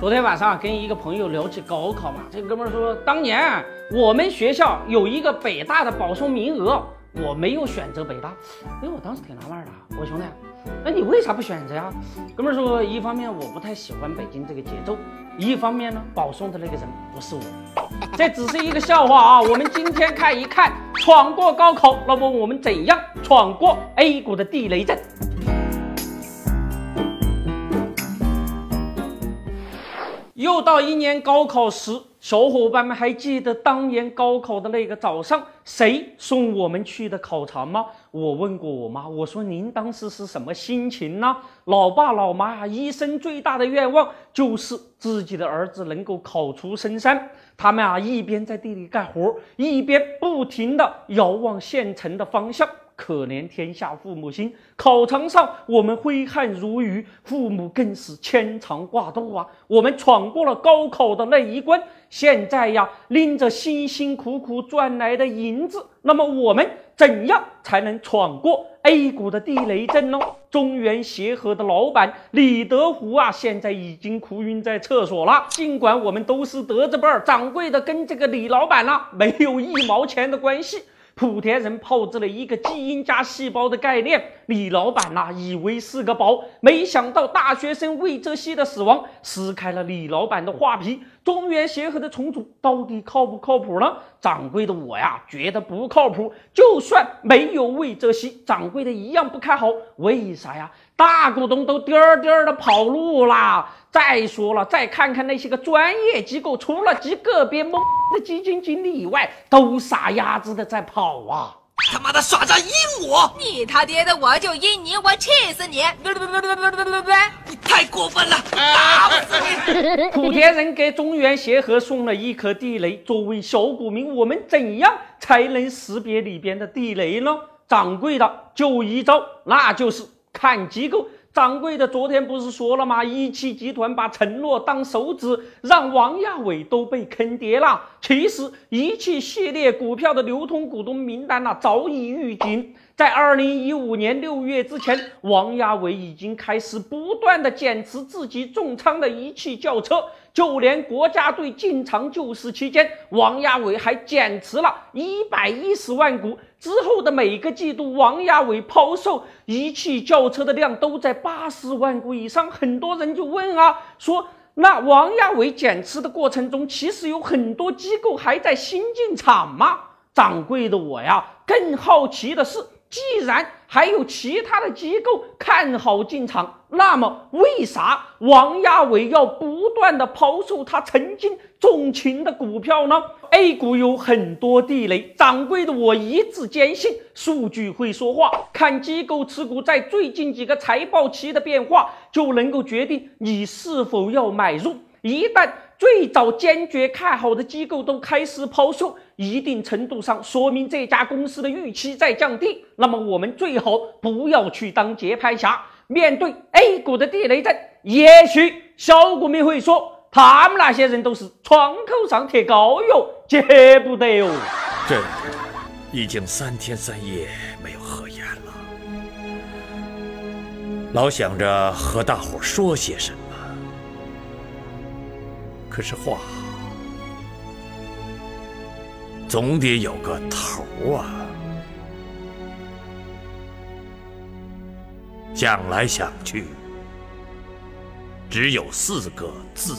昨天晚上跟一个朋友聊起高考嘛，这哥们说，当年我们学校有一个北大的保送名额，我没有选择北大。哎，我当时挺纳闷的，我说兄弟，那你为啥不选择呀？哥们说，一方面我不太喜欢北京这个节奏，一方面呢，保送的那个人不是我。这只是一个笑话啊，我们今天看一看，闯过高考，那么我们怎样闯过 A 股的地雷阵？又到一年高考时，小伙伴们还记得当年高考的那个早上，谁送我们去的考场吗？我问过我妈，我说您当时是什么心情呢？老爸老妈啊，一生最大的愿望就是自己的儿子能够考出深山。他们啊，一边在地里干活，一边不停地遥望县城的方向。可怜天下父母心，考场上我们挥汗如雨，父母更是牵肠挂肚啊！我们闯过了高考的那一关，现在呀，拎着辛辛苦苦赚来的银子，那么我们怎样才能闯过 A 股的地雷阵呢？中原协和的老板李德湖啊，现在已经哭晕在厕所了。尽管我们都是德字辈儿，掌柜的跟这个李老板呢，没有一毛钱的关系。莆田人炮制了一个基因加细胞的概念，李老板呐以为是个宝，没想到大学生魏则西的死亡撕开了李老板的画皮。中原协和的重组到底靠不靠谱呢？掌柜的我呀觉得不靠谱。就算没有魏则西，掌柜的一样不看好。为啥呀？大股东都颠儿颠儿的跑路啦。再说了，再看看那些个专业机构，除了极个别懵的基金经理以外，都傻鸭子的在跑啊！他妈的耍诈阴我！你他爹的，我就阴你，我气死你！你太过分了，打不死你！莆田人给中原协和送了一颗地雷，作为小股民，我们怎样才能识别里边的地雷呢？掌柜的就一招，那就是看机构。掌柜的昨天不是说了吗？一汽集团把承诺当手指，让王亚伟都被坑爹了。其实一汽系列股票的流通股东名单呢，早已预警。在二零一五年六月之前，王亚伟已经开始不断的减持自己重仓的一汽轿车。就连国家队进场救市期间，王亚伟还减持了一百一十万股。之后的每个季度，王亚伟抛售一汽轿车的量都在八十万股以上。很多人就问啊，说那王亚伟减持的过程中，其实有很多机构还在新进场吗？掌柜的我呀，更好奇的是。既然还有其他的机构看好进场，那么为啥王亚伟要不断的抛售他曾经重情的股票呢？A 股有很多地雷，掌柜的我一直坚信数据会说话，看机构持股在最近几个财报期的变化，就能够决定你是否要买入。一旦最早坚决看好的机构都开始抛售，一定程度上说明这家公司的预期在降低。那么我们最好不要去当接盘侠。面对 A 股的地雷阵，也许小股民会说，他们那些人都是窗口上贴膏药，接不得哦。朕已经三天三夜没有合眼了，老想着和大伙说些什么。可是话总得有个头啊！想来想去，只有四个字：